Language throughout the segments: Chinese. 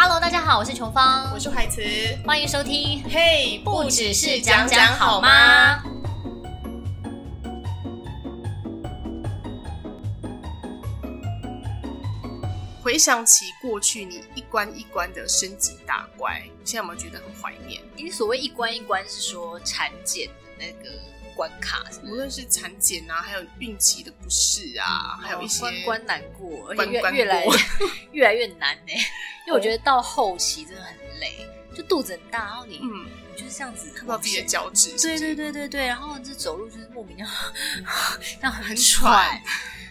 Hello，大家好，我是琼芳，我是海慈，欢迎收听。嘿，不只是讲讲好吗？回想起过去，你一关一关的升级打怪，现在有没有觉得很怀念？你所谓一关一关是说产检的那个关卡？无论是产检啊，还有孕期的不适啊，还有一些关关难过，而且越越来 越来越难呢。因为我觉得到后期真的很累，就肚子很大，然后你嗯，你就是这样子看不到自己的脚趾，对对对对对，然后这走路就是莫名的 这样很喘。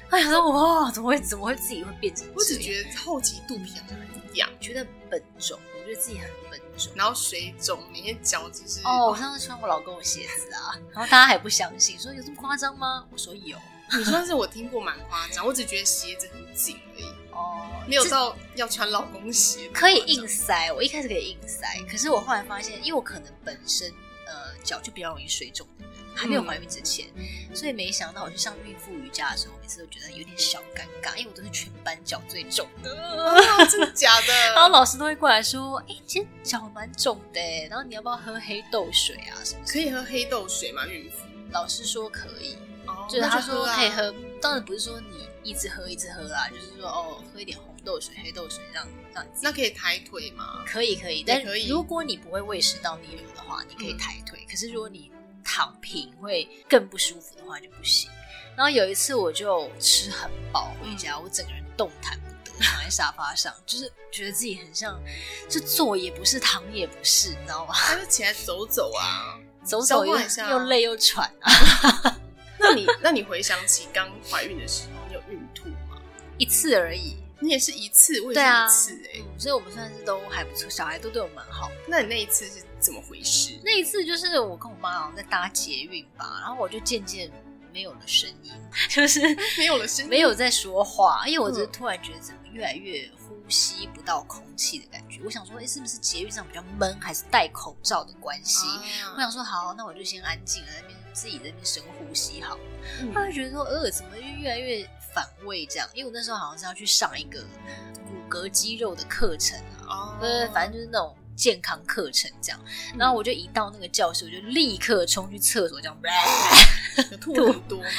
哎呀，说哇，怎么会怎么会自己会变成？我只觉得后期肚皮好像很痒，觉得笨重，我觉得自己很笨重。然后水肿，每天脚只是哦，我上次穿我老公的鞋子啊，然后大家还不相信，说有这么夸张吗？我说有。你算是我听过蛮夸张，我只觉得鞋子很紧而已，哦，没有到要穿老公鞋。可以硬塞，我一开始可以硬塞，可是我后来发现，因为我可能本身呃脚就比较容易水肿还没有怀孕之前，嗯、所以没想到我去上孕妇瑜伽的时候，每次都觉得有点小尴尬，因为我都是全班脚最肿的，哦、真的假的？然后老师都会过来说：“哎、欸，今天脚蛮肿的，然后你要不要喝黑豆水啊？什么？可以喝黑豆水吗？孕妇老师说可以。”哦、就是他说可以喝，当然不是说你一直喝一直喝啦，就是说哦，喝一点红豆水、黑豆水这样这样子。那可以抬腿吗？可以可以，但可以。如果你不会胃食道逆流的话，你可以抬腿。嗯、可是如果你躺平会更不舒服的话就不行。然后有一次我就吃很饱回家，嗯、我整个人动弹不得，躺在沙发上，就是觉得自己很像，就坐也不是，躺也不是，你知道吗？还就起来走走啊，走走又又累又喘啊。那你那你回想起刚怀孕的时候，你有孕吐吗？一次而已。你也是一次，我也是一次哎、欸啊嗯，所以我们算是都还不错，小孩都对我蛮好。那你那一次是怎么回事？那一次就是我跟我妈好像在搭捷运吧，然后我就渐渐没有了声音，就是没有了声音，没有在说话，因为我就是突然觉得怎么越来越呼吸不到空气的感觉。我想说，哎、欸，是不是捷运上比较闷，还是戴口罩的关系？啊、我想说，好，那我就先安静了，那边。自己在那边深呼吸好，他会、嗯、觉得说，呃，怎么越来越反胃这样？因为我那时候好像是要去上一个骨骼肌肉的课程啊，对、哦，反正就是那种健康课程这样。嗯、然后我就一到那个教室，我就立刻冲去厕所这样，吐很多吗？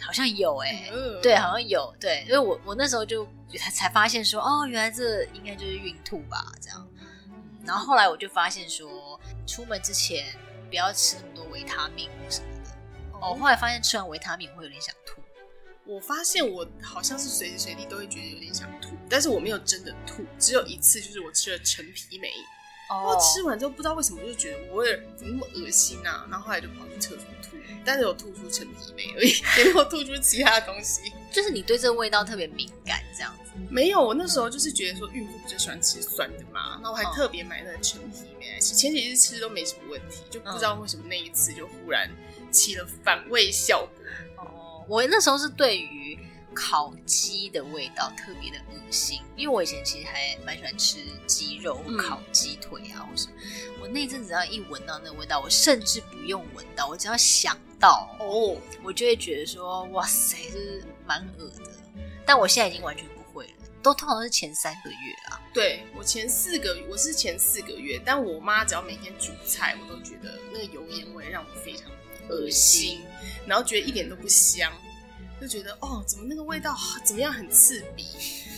好像有哎、欸，嗯、对，好像有对，因为我我那时候就才才发现说，哦，原来这应该就是孕吐吧，这样。然后后来我就发现说，出门之前。不要吃那么多维他命什么的。哦，后来发现吃完维他命会有点想吐。我发现我好像是随时随地都会觉得有点想吐，但是我没有真的吐，只有一次，就是我吃了陈皮梅。哦。我吃完之后不知道为什么就觉得我有点怎么那么恶心啊，然后后来就跑去厕所吐，但是有吐出陈皮梅而已，也没有吐出其他东西。就是你对这个味道特别敏感这样子。没有，我那时候就是觉得说孕妇比较喜欢吃酸的嘛，那我还特别买那个陈皮梅来吃。前几次吃都没什么问题，就不知道为什么那一次就忽然起了反胃效果。哦，我那时候是对于烤鸡的味道特别的恶心，因为我以前其实还蛮喜欢吃鸡肉烤鸡腿啊，或什么。我那阵子只要一闻到那个味道，我甚至不用闻到，我只要想到哦，我就会觉得说哇塞，这是蛮恶的。但我现在已经完全不会了。都通常都是前三个月啊。对，我前四个月，我是前四个月，但我妈只要每天煮菜，我都觉得那个油烟味让我非常恶心，然后觉得一点都不香，就觉得哦，怎么那个味道怎么样很刺鼻，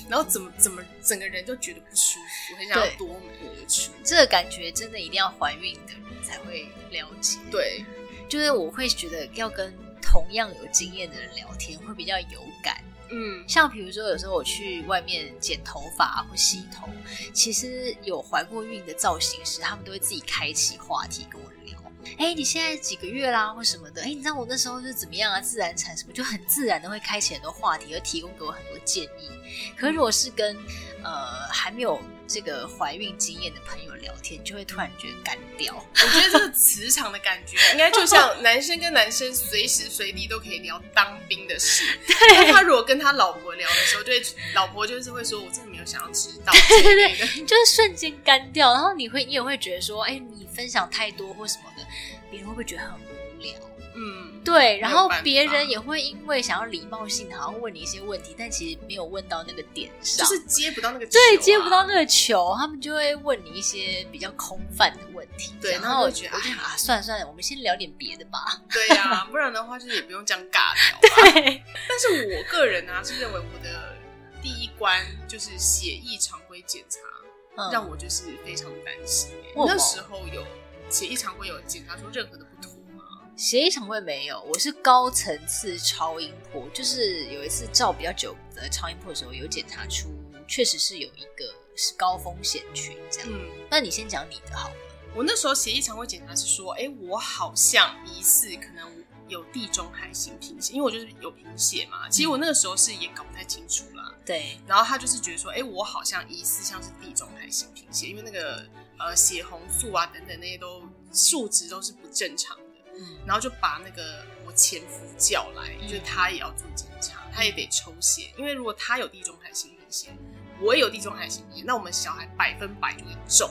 然后怎么怎么整个人就觉得不舒服，很想要夺门而出。这个感觉真的一定要怀孕的人才会了解。对，就是我会觉得要跟同样有经验的人聊天会比较有感。嗯，像比如说，有时候我去外面剪头发或洗头，其实有怀过孕的造型师，他们都会自己开启话题跟我聊。哎，你现在几个月啦，或什么的？哎，你知道我那时候是怎么样啊？自然产什么，就很自然的会开启很多话题，而提供给我很多建议。可是如果是跟呃还没有这个怀孕经验的朋友聊天，就会突然觉得干掉。我觉得这个磁场的感觉，应该就像男生跟男生随时随地都可以聊当兵的事。对，他如果跟他老婆聊的时候，就会老婆就是会说：“我真的没有想要知道。” 对对对，就是瞬间干掉。然后你会，你也会觉得说：“哎，你分享太多或什么的，别人会不会觉得很无聊？”嗯，对，然后别人也会因为想要礼貌性的，好像问你一些问题，但其实没有问到那个点上，就是接不到那个球、啊，对，接不到那个球，他们就会问你一些比较空泛的问题。对，然后我就觉得我就啊，算了算了，我们先聊点别的吧。对呀、啊，不然的话就是也不用这样尬聊。对，但是我个人呢、啊、是认为我的第一关就是血液常规检查。让我就是非常担心、欸。那时候有血液常规有检查出任何的不妥吗？血液常规没有，我是高层次超音波，就是有一次照比较久的超音波的时候，有检查出确实是有一个是高风险群这样。嗯，那你先讲你的好了。我那时候协议常规检查是说，哎、欸，我好像疑似可能有地中海型贫血，因为我就是有贫血嘛。其实我那个时候是也搞不太清楚啦。对，然后他就是觉得说，哎，我好像疑似像是地中海型贫血，因为那个呃血红素啊等等那些都数值都是不正常的。嗯，然后就把那个我前夫叫来，嗯、就是他也要做检查，他也得抽血，因为如果他有地中海性贫血，我也有地中海性贫血，那我们小孩百分百就会中。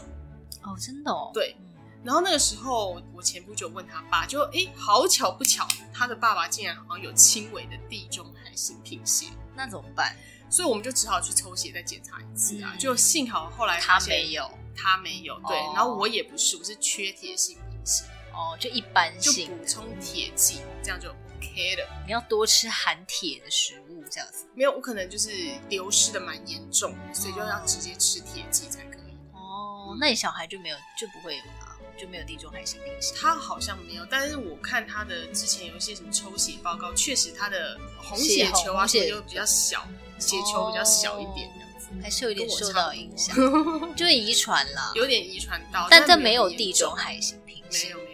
哦，真的哦。对。然后那个时候，我前夫就问他爸，就哎，好巧不巧，他的爸爸竟然好像有轻微的地中海性贫血，那怎么办？所以我们就只好去抽血再检查一次啊！嗯、就幸好后来他没有，他没有，对。哦、然后我也不是，我是缺铁性贫血，哦，就一般性，就补充铁剂，这样就 OK 了。你要多吃含铁的食物，这样子。没有，我可能就是流失的蛮严重，所以就要直接吃铁剂才可以。哦，那你小孩就没有，就不会有了。就没有地中海型贫血，他好像没有，但是我看他的之前有一些什么抽血报告，确实他的红血球啊什么就比较小，血球比较小一点这样子，还是有点受到影响，就是遗传啦，有点遗传到，但这没有地中海型贫血，没有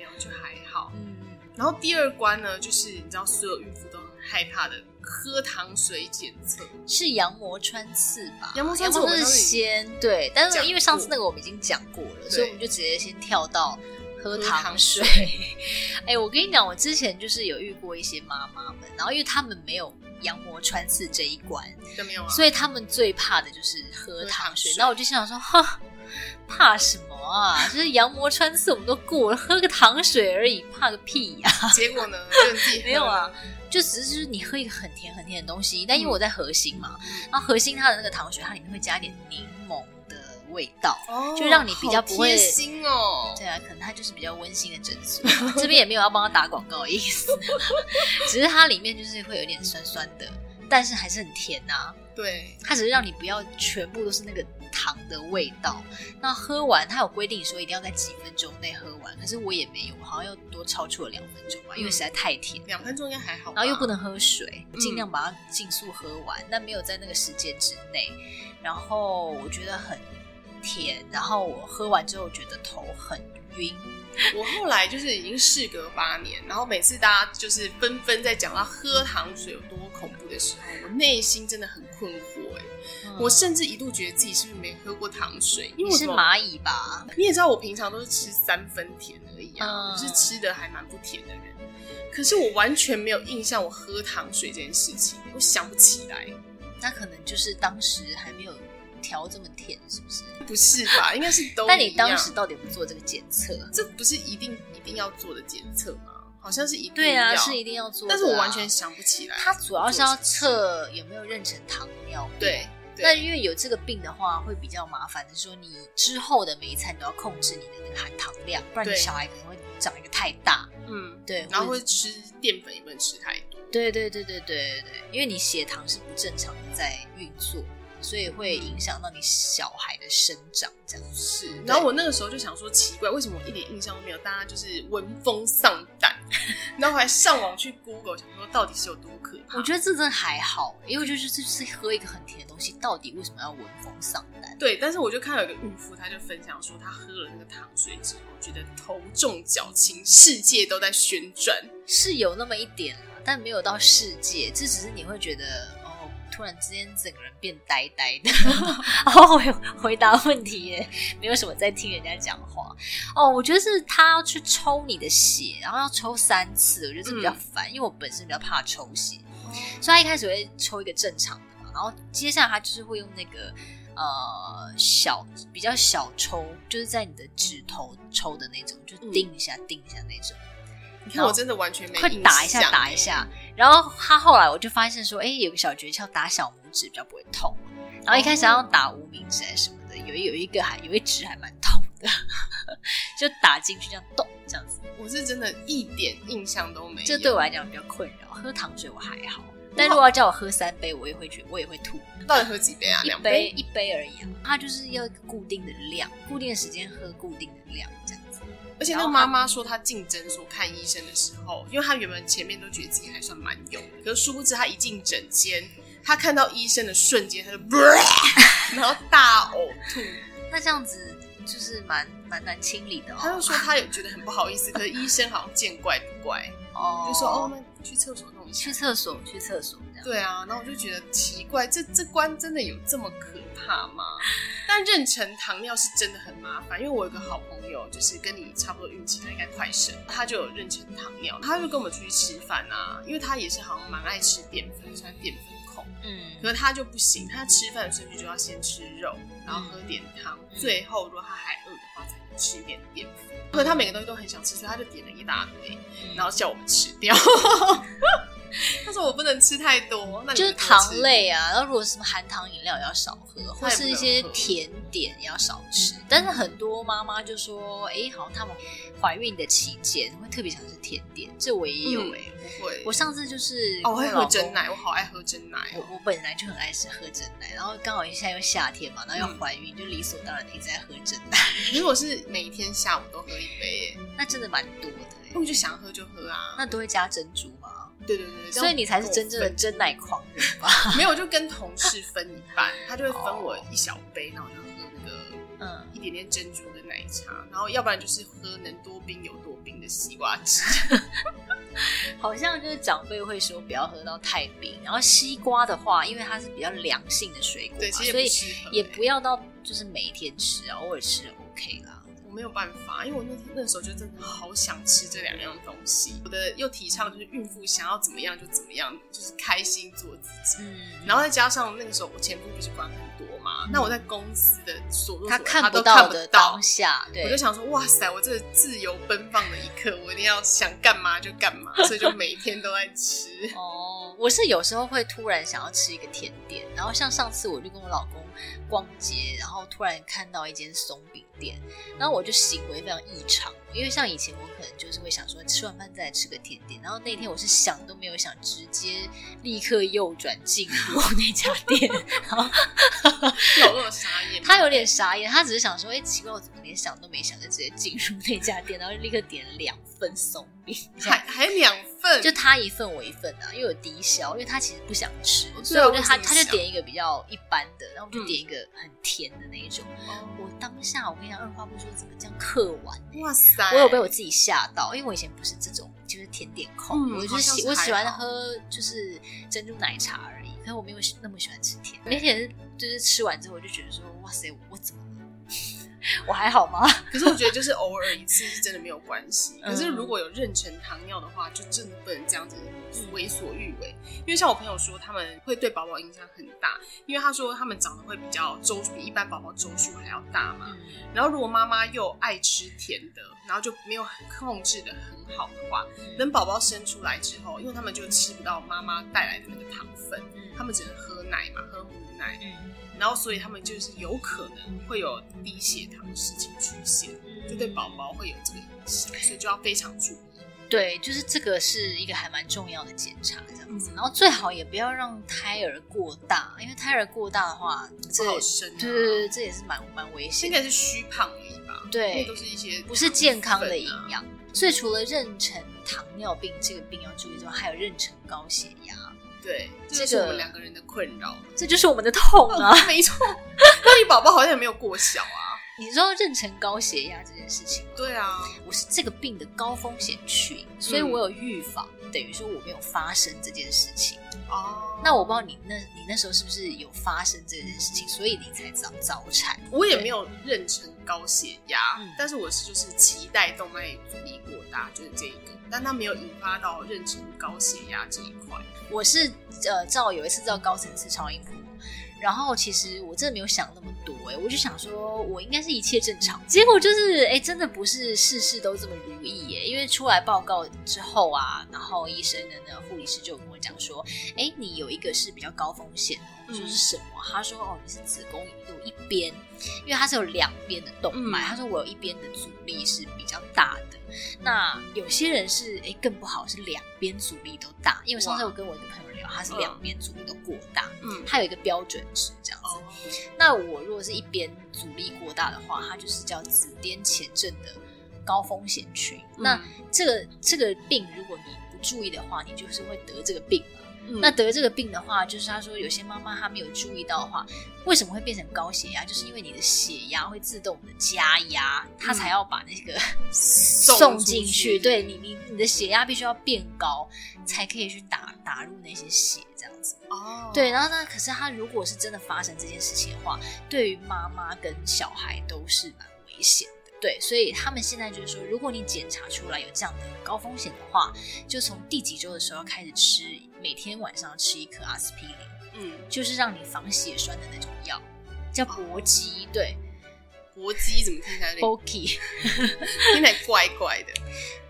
然后第二关呢，就是你知道所有孕妇都很害怕的。喝糖水检测是羊膜穿刺吧？羊膜穿刺是先对，但是因为上次那个我们已经讲过了，所以我们就直接先跳到喝糖水。哎、欸，我跟你讲，我之前就是有遇过一些妈妈们，然后因为他们没有羊膜穿刺这一关，没有啊，所以他们最怕的就是喝糖水。然后我就心想说，哈，怕什么啊？就是羊膜穿刺我们都过了，喝个糖水而已，怕个屁呀、啊！结果呢，没有啊。就只是就是你喝一个很甜很甜的东西，但因为我在核心嘛，嗯、然后核心它的那个糖水，它里面会加一点柠檬的味道，哦、就让你比较不会。贴心哦。对啊，可能它就是比较温馨的诊所，这边也没有要帮他打广告的意思，只是它里面就是会有点酸酸的，但是还是很甜呐、啊。对，它只是让你不要全部都是那个。糖的味道，那喝完他有规定说一定要在几分钟内喝完，可是我也没有，我好像又多超出了两分钟吧，因为实在太甜。两分钟应该还好，然后又不能喝水，尽量把它尽速喝完，嗯、但没有在那个时间之内。然后我觉得很甜，然后我喝完之后觉得头很晕。我后来就是已经事隔八年，然后每次大家就是纷纷在讲到喝糖水有多恐怖的时候，我内心真的很困惑我甚至一度觉得自己是不是没喝过糖水？因为我是蚂蚁吧？你也知道我平常都是吃三分甜而已啊，嗯、我是吃的还蛮不甜的人。可是我完全没有印象我喝糖水这件事情，我想不起来。那可能就是当时还没有。调这么甜是不是？不是吧？应该是都。那你当时到底有没有做这个检测？这不是一定一定要做的检测吗？好像是一定对啊，是一定要做的。但是我完全想不起来。它主要是要测有没有妊娠糖尿病。对。那因为有这个病的话，会比较麻烦，的是说你之后的每一餐都要控制你的那个含糖量，不然你小孩可能会长一个太大。嗯，对。然后会吃淀粉也不能吃太多。对对对对对对对，因为你血糖是不正常的在运作。所以会影响到你小孩的生长，这样是。然后我那个时候就想说，奇怪，为什么我一点印象都没有？大家就是闻风丧胆，然后还上网去 Google，想说到底是有多可怕？我觉得这真的还好，因为就是就是喝一个很甜的东西，到底为什么要闻风丧胆？对，但是我就看到有个孕妇，她就分享说，她喝了那个糖水之后，觉得头重脚轻，世界都在旋转，是有那么一点，但没有到世界，这只是你会觉得。突然之间，整个人变呆呆的，然后回回答问题也，没有什么在听人家讲话。哦，我觉得是他要去抽你的血，然后要抽三次，我觉得这比较烦，嗯、因为我本身比较怕抽血，嗯、所以他一开始会抽一个正常的嘛，然后接下来他就是会用那个呃小比较小抽，就是在你的指头抽的那种，就叮一下、嗯、叮一下那种。你看我真的完全没快打一下打一下。然后他后来我就发现说，哎，有个小诀窍，打小拇指比较不会痛。然后一开始要打无名指还是什么的，有有一个还有一指还蛮痛的，就打进去这样动这样子。我是真的一点印象都没有，这对我来讲比较困扰。喝糖水我还好。但如果要叫我喝三杯，我也会觉得我也会吐。到底喝几杯啊？两杯，一杯而已啊。它就是要固定的量，固定的时间喝固定的量这样子。而且那个妈妈说，她进诊所看医生的时候，因为她原本前面都觉得自己还算蛮勇的，可是殊不知她一进诊间，她看到医生的瞬间，她就，然后大呕吐。那这样子就是蛮蛮难清理的哦。她就说她也觉得很不好意思，可是医生好像见怪不怪，哦，就说哦那。去厕所弄一下。去厕所，去厕所。对啊，然后我就觉得奇怪，这这关真的有这么可怕吗？但妊娠糖尿是真的很麻烦，因为我有个好朋友，就是跟你差不多孕期，他应该快生，他就有妊娠糖尿，他就跟我们出去吃饭啊，因为他也是好像蛮爱吃淀粉，算淀粉控。嗯，可是他就不行，他吃饭的顺序就要先吃肉，然后喝点汤，嗯、最后如果他还饿的话，才能吃一点淀粉。可是他每个东西都很想吃，所以他就点了一大堆，然后叫我们吃掉。他说我不能吃太多，那就是糖类啊。然后如果是什么含糖饮料也要少喝，或是一些甜点也要少吃。嗯、但是很多妈妈就说，哎、欸，好像他们怀孕的期间会特别想吃甜点，这我也有哎、欸。不、嗯、会，我上次就是哦，我会喝真奶，我好爱喝真奶、哦。我我本来就很爱吃喝真奶，然后刚好现在又夏天嘛，然后又怀孕，嗯、就理所当然的一直在喝真奶。如果是每天下午都喝一杯，那真的蛮多的。那我就想喝就喝啊。那都会加珍珠吗？对对对，所以你才是真正的真奶狂人吧？没有，就跟同事分一半，他就会分我一小杯，然后我就喝那个嗯一点点珍珠的奶茶，然后要不然就是喝能多冰有多冰的西瓜汁。好像就是长辈会说不要喝到太冰，然后西瓜的话，因为它是比较凉性的水果嘛，所以也不要到就是每天吃啊，偶尔吃 OK 啦。没有办法，因为我那天那时候就真的好想吃这两样东西。我的又提倡就是孕妇想要怎么样就怎么样，就是开心做自己。嗯，然后再加上那个时候我前夫不是管很多嘛，嗯、那我在公司的所作所为他看不到的当下，对，我就想说哇塞，我这个自由奔放的一刻，我一定要想干嘛就干嘛，所以就每天都在吃。哦，我是有时候会突然想要吃一个甜点，然后像上次我就跟我老公逛街，然后突然看到一间松饼店，然后我就行为非常异常，因为像以前我可能就是会想说吃完饭再来吃个甜点，然后那天我是想都没有想，直接立刻右转进入那家店，然后 有那么傻眼？他有点傻眼，他只是想说，哎，奇怪，我怎么连想都没想就直接进入那家店，然后立刻点了两份松饼，还还两份，就他一份我一份啊，又有低消，因为他其实不想吃，所以我就他他就点一个比较一般的，然后我就点一个很甜的那一种，嗯、我当下我跟你讲。二话不说，怎么这样嗑完？哇塞！我有被我自己吓到，因为我以前不是这种，就是甜点控，嗯、我就喜我喜欢喝就是珍珠奶茶而已，可是我没有那么喜欢吃甜。那天就是吃完之后，我就觉得说，哇塞，我怎么了？我还好吗？可是我觉得就是偶尔一次是真的没有关系。可是如果有妊娠糖尿的话，就真的不能这样子为所欲为。因为像我朋友说，他们会对宝宝影响很大，因为他说他们长得会比较周比一般宝宝周数还要大嘛。然后如果妈妈又爱吃甜的，然后就没有控制的很好的话，等宝宝生出来之后，因为他们就吃不到妈妈带来的那个糖分，他们只能喝奶嘛，喝母奶。然后，所以他们就是有可能会有低血糖的事情出现，就对宝宝会有这个影响，所以就要非常注意。对，就是这个是一个还蛮重要的检查，这样子。然后最好也不要让胎儿过大，因为胎儿过大的话，这好生。对对对，这也是蛮蛮危险。应该是虚胖而已吧？对，都是一些不是健康的营养。所以除了妊娠糖尿病这个病要注意之外，还有妊娠高血压。对，这是我们两个人的困扰，这就是我们的痛啊！哦、没错，那你宝宝好像也没有过小啊。你知道妊娠高血压这件事情吗？对啊，我是这个病的高风险群，所以我有预防，嗯、等于说我没有发生这件事情。哦，那我不知道你那，你那时候是不是有发生这件事情，所以你才早早产？我也没有妊娠高血压，嗯、但是我是就是脐带动脉阻力过大，就是这一个，但它没有引发到妊娠高血压这一块。我是呃，照有一次照高层次超音波。然后其实我真的没有想那么多，哎，我就想说我应该是一切正常。结果就是，哎，真的不是事事都这么如意耶。因为出来报告之后啊，然后医生的那个护理师就跟我讲说，哎，你有一个是比较高风险，我说是什么？他说哦，你是子宫有一边，因为它是有两边的动脉。他说我有一边的阻力是比较大的。那有些人是哎更不好，是两边阻力都大。因为上次我跟我一个朋友聊，他是两边阻力都过大，嗯，他有一个标准值这样子。嗯、那我如果是一边阻力过大的话，它就是叫紫癜前症的高风险群。嗯、那这个这个病，如果你不注意的话，你就是会得这个病。嗯、那得这个病的话，就是他说有些妈妈她没有注意到的话，为什么会变成高血压？就是因为你的血压会自动的加压，它、嗯、才要把那个 送进去。对你，你你的血压必须要变高，才可以去打打入那些血，这样子。哦，对。然后呢，可是他如果是真的发生这件事情的话，对于妈妈跟小孩都是蛮危险的。对，所以他们现在就是说，如果你检查出来有这样的高风险的话，就从第几周的时候开始吃，每天晚上吃一颗阿司匹林，嗯，就是让你防血栓的那种药，叫搏击。对，搏击怎么听起来？Boki，听起来怪怪的。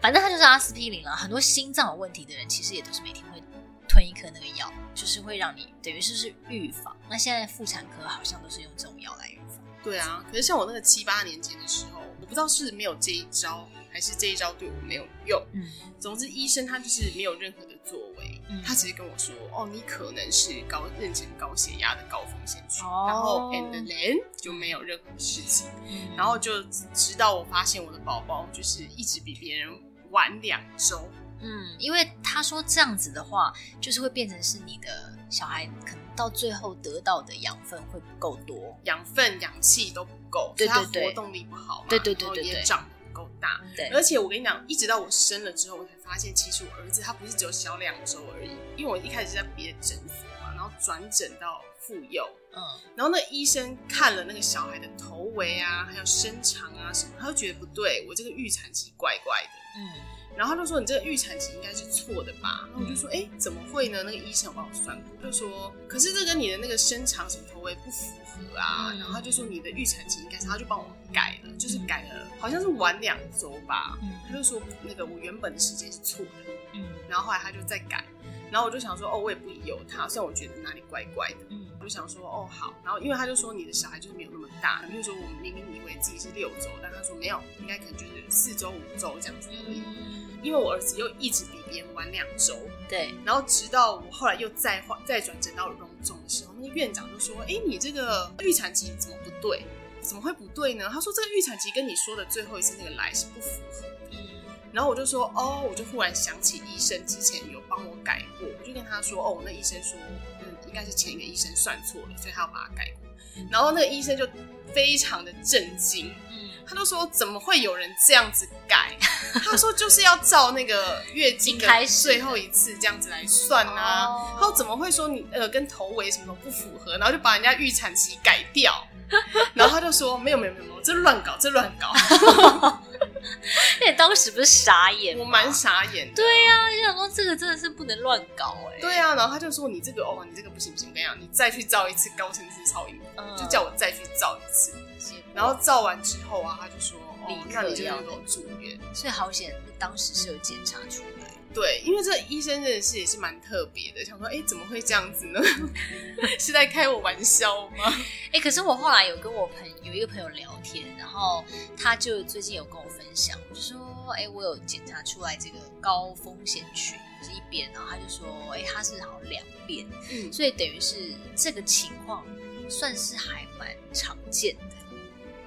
反正它就是阿司匹林了。很多心脏有问题的人，其实也都是每天会吞一颗那个药，就是会让你等于是是预防。那现在妇产科好像都是用这种药来。对啊，可是像我那个七八年前的时候，我不知道是没有这一招，还是这一招对我没有用。嗯，总之医生他就是没有任何的作为，嗯、他只是跟我说，哦，你可能是高妊娠高血压的高风险群，哦、然后 and then 就没有任何事情，嗯、然后就直到我发现我的宝宝就是一直比别人晚两周。嗯，因为他说这样子的话，就是会变成是你的小孩可能到最后得到的养分会不够多，养分、氧气都不够，对对对，他活动力不好嘛，对对对对对，也长得不够大。对，而且我跟你讲，一直到我生了之后，我才发现，其实我儿子他不是只有小两周而已，因为我一开始是在别的诊所嘛，然后转诊到妇幼，嗯，然后那医生看了那个小孩的头围啊，还有身长啊什么，他就觉得不对，我这个预产期怪怪的，嗯。然后他就说：“你这个预产期应该是错的吧？”然后我就说：“哎，怎么会呢？那个医生有帮我算过，就说可是这跟你的那个身长什么头围不符合啊。”然后他就说：“你的预产期应该是……”他就帮我改了，就是改了，好像是晚两周吧。他就说那个我原本的时间是错的。嗯，然后后来他就再改，然后我就想说：“哦，我也不疑有他，虽然我觉得哪里怪怪的。”就想说：“哦，好。”然后因为他就说你的小孩就是没有那么大，比如说我们明明以为自己是六周，但他说没有，应该可能就是四周五周这样子而已。因为我儿子又一直比别人晚两周，对，然后直到我后来又再换再转诊到荣总的时候，那个院长就说：“哎，你这个预产期怎么不对？怎么会不对呢？”他说：“这个预产期跟你说的最后一次那个来是不符合的。”嗯，然后我就说：“哦，我就忽然想起医生之前有帮我改过，我就跟他说：‘哦，那医生说，嗯，应该是前一个医生算错了，所以他要把它改过。’然后那个医生就非常的震惊。”他就说：“怎么会有人这样子改？” 他说：“就是要照那个月经的最后一次这样子来算啊。”他说：“怎么会说你呃跟头围什么都不符合？”然后就把人家预产期改掉。然后他就说：“没有没有没有，这乱搞，这乱搞。” 那你当时不是傻眼？我蛮傻眼的。对呀、啊，就想说这个真的是不能乱搞哎、欸。对呀、啊，然后他就说：“你这个哦，你这个不行不行，我跟？你讲，你再去照一次高层次超音波，嗯、就叫我再去照一次。”然后照完之后啊，他就说：“立刻要给我住院。”所以好险，当时是有检查出来。对，因为这医生认识也是蛮特别的，想说：“哎，怎么会这样子呢？是在开我玩笑吗？”哎，可是我后来有跟我朋有一个朋友聊天，然后他就最近有跟我分享，我就说：“哎，我有检查出来这个高风险群是一边。”然后他就说：“哎，他是好像两边，嗯，所以等于是这个情况算是还蛮常见的。”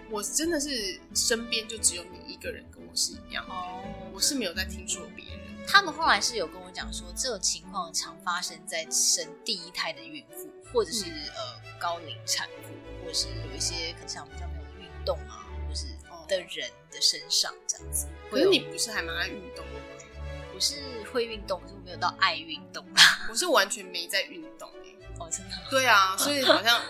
我真的是身边就只有你一个人跟我是一样哦，oh, 我是没有在听说别人。他们后来是有跟我讲说，这种情况常发生在生第一胎的孕妇，或者是、嗯、呃高龄产妇，或者是有一些可能像比较没有运动啊，或者是的人的身上这样子。可是你不是还蛮爱运动的吗？我是会运动，可是我没有到爱运动。我是完全没在运动哦，真的。对啊，所以好像。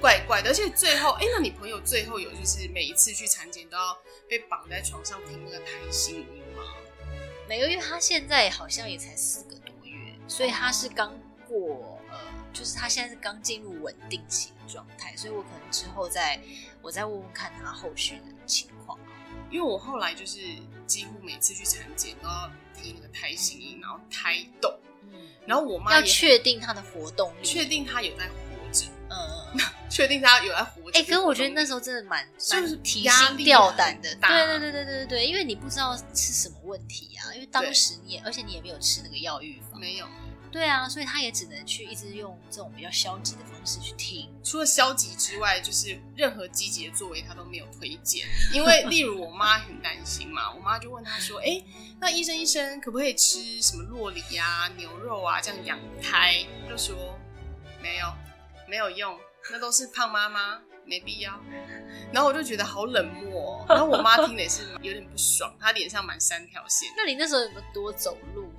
怪怪的，而且最后，哎、欸，那你朋友最后有就是每一次去产检都要被绑在床上听那个胎心音吗？因为他现在好像也才四个多月，所以他是刚过呃就是他现在是刚进入稳定期的状态，所以我可能之后再我再问问看他后续的情况。因为我后来就是几乎每次去产检都要听那个胎心音，然后胎动，嗯，然后我妈要确定他的活动力，确定他有在活着，嗯嗯，确定他有在活着。哎、欸，可是我觉得那时候真的蛮就是提心吊胆的，对对对对对对对，因为你不知道是什么问题啊，因为当时你也而且你也没有吃那个药预防，没有。对啊，所以他也只能去一直用这种比较消极的方式去听。除了消极之外，就是任何积极的作为他都没有推荐。因为例如我妈很担心嘛，我妈就问他说：“哎，那医生医生可不可以吃什么洛梨啊、牛肉啊这样养胎？”就说没有，没有用，那都是胖妈妈，没必要。然后我就觉得好冷漠，然后我妈听的也是有点不爽，她脸上满三条线。那你那时候有没有多走路？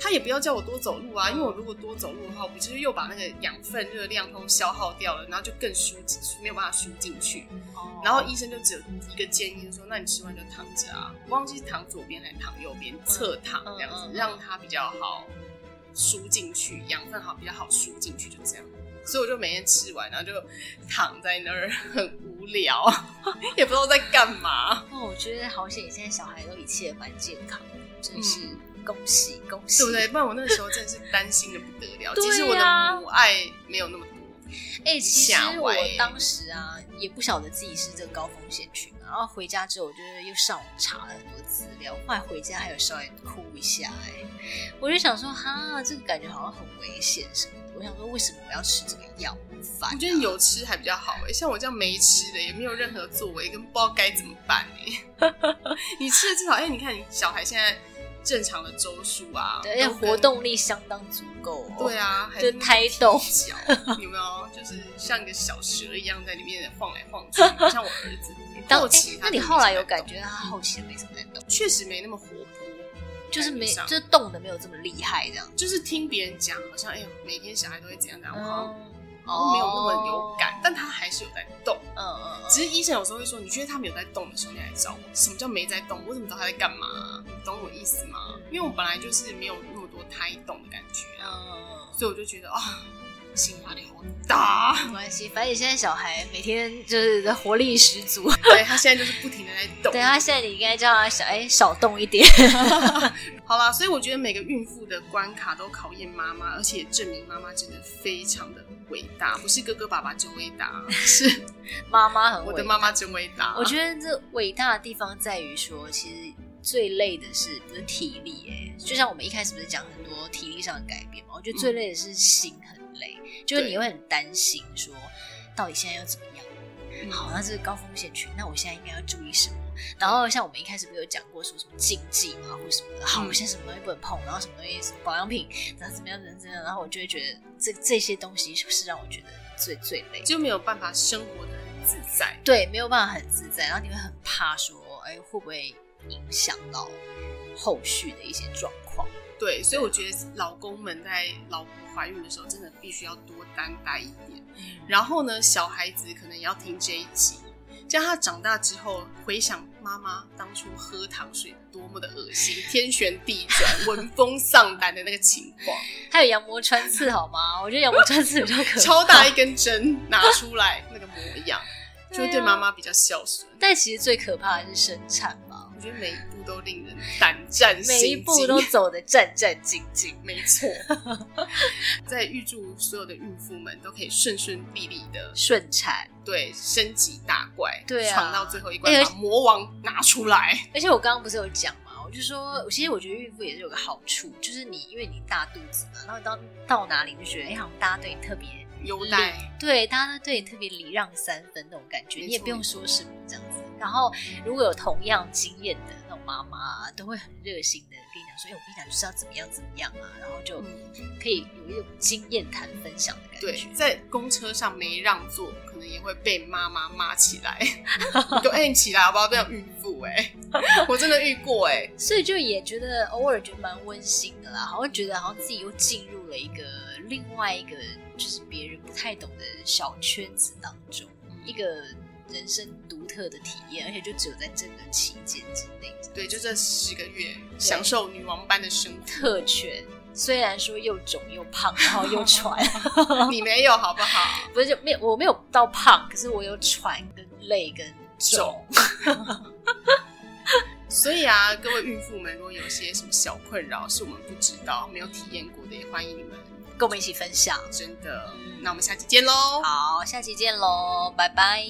他也不要叫我多走路啊，因为我如果多走路的话，我不就是又把那个养分热量都消耗掉了，然后就更输进去，没有办法输进去。哦。然后医生就只有一个建议，就说：“那你吃完就躺着啊，我忘记是躺左边还是躺右边，侧躺这样子，让它比较好输进去，养分好比较好输进去，就这样。”所以我就每天吃完，然后就躺在那儿，很无聊，也不知道在干嘛。哦，我觉得好险，现在小孩都一切蛮健康的，真是。嗯恭喜恭喜，对不对？不然我那个时候真的是担心的不得了。其实我的母爱没有那么多。哎、欸，其实我当时啊，也不晓得自己是这个高风险群，然后回家之后，我就又上网查了很多资料。后来回家还有稍微哭一下，哎，我就想说，哈，这个感觉好像很危险什么的。我想说，为什么我要吃这个药？烦、啊。我觉得有吃还比较好，哎，像我这样没吃的，也没有任何作为，跟不知道该怎么办，哎。你吃了至少，哎，你看你小孩现在。正常的周数啊，对，而且活动力相当足够。对啊，就胎动脚，有没有？就是像一个小蛇一样在里面晃来晃去，像我儿子。后期，那你后来有感觉他后期没什么在动？确实没那么活泼，就是没，就是动的没有这么厉害，这样。就是听别人讲，好像哎呦，每天小孩都会怎样怎样，我好像没有那么有感，但他还是有在动。嗯嗯。只是医生有时候会说，你觉得他没有在动的时候，你来找我。什么叫没在动？我怎么知道他在干嘛？你懂我意思吗？因为我本来就是没有那么多胎动的感觉啊，所以我就觉得啊，心压力好大。没关系，反正现在小孩每天就是活力十足。对，他现在就是不停的在动。对，他现在你应该叫他小哎少动一点。好啦，所以我觉得每个孕妇的关卡都考验妈妈，而且证明妈妈真的非常的伟大，不是哥哥爸爸真伟大，是妈妈很伟大。我的妈妈真伟大。我觉得这伟大的地方在于说，其实。最累的是不是体力？哎，就像我们一开始不是讲很多体力上的改变嘛？我觉得最累的是心很累，嗯、就是你会很担心说，到底现在要怎么样？好，那这是高风险群，那我现在应该要注意什么？然后像我们一开始不是有讲过说什么禁忌嘛，或什么的？好，我现在什么东西不能碰，然后什么东西保养品，然后怎么样怎么样怎么样？然后我就会觉得这这些东西是让我觉得最最累，就没有办法生活的很自在。对，没有办法很自在，然后你会很怕说，哎，会不会？影响到后续的一些状况，对，所以我觉得老公们在老婆怀孕的时候，真的必须要多担待一点。然后呢，小孩子可能也要听这一集，这样他长大之后回想妈妈当初喝糖水多么的恶心，天旋地转、闻风丧胆的那个情况。还有羊膜穿刺好吗？我觉得羊膜穿刺比较可怕，超大一根针拿出来那个模样，就会对妈妈比较孝顺。但其实最可怕的是生产。我觉得每一步都令人胆战心惊，每一步都走得战战兢兢。没错，在预祝所有的孕妇们都可以顺顺利利的顺产，对，升级大怪，对啊，闯到最后一关，把魔王拿出来。而且我刚刚不是有讲吗？我就说，其实我觉得孕妇也是有个好处，就是你因为你大肚子嘛，然后到到哪里就觉得，哎，好像大家对你特别优待，对，大家都对你特别礼让三分那种感觉，你也不用说什么这样子。然后，如果有同样经验的那种妈妈，都会很热心的跟你讲说：“哎，我跟你讲，就是要怎么样怎么样啊。”然后就可以有一种经验谈分享的感觉。对，在公车上没让座，可能也会被妈妈骂起来。就哎，你起来好不好？这样孕妇哎，我真的遇过哎，所以就也觉得偶尔觉得蛮温馨的啦，好像觉得好像自己又进入了一个另外一个就是别人不太懂的小圈子当中，一个。人生独特的体验，而且就只有在这个期间之内。对，就这十个月，享受女王般的生活。特权，虽然说又肿又胖，然后又喘，你没有好不好？不是就没有，我没有到胖，可是我有喘跟累跟肿。所以啊，各位孕妇们，如果有些什么小困扰是我们不知道、没有体验过的，也欢迎你们跟我们一起分享。真的，那我们下期见喽！好，下期见喽，拜拜。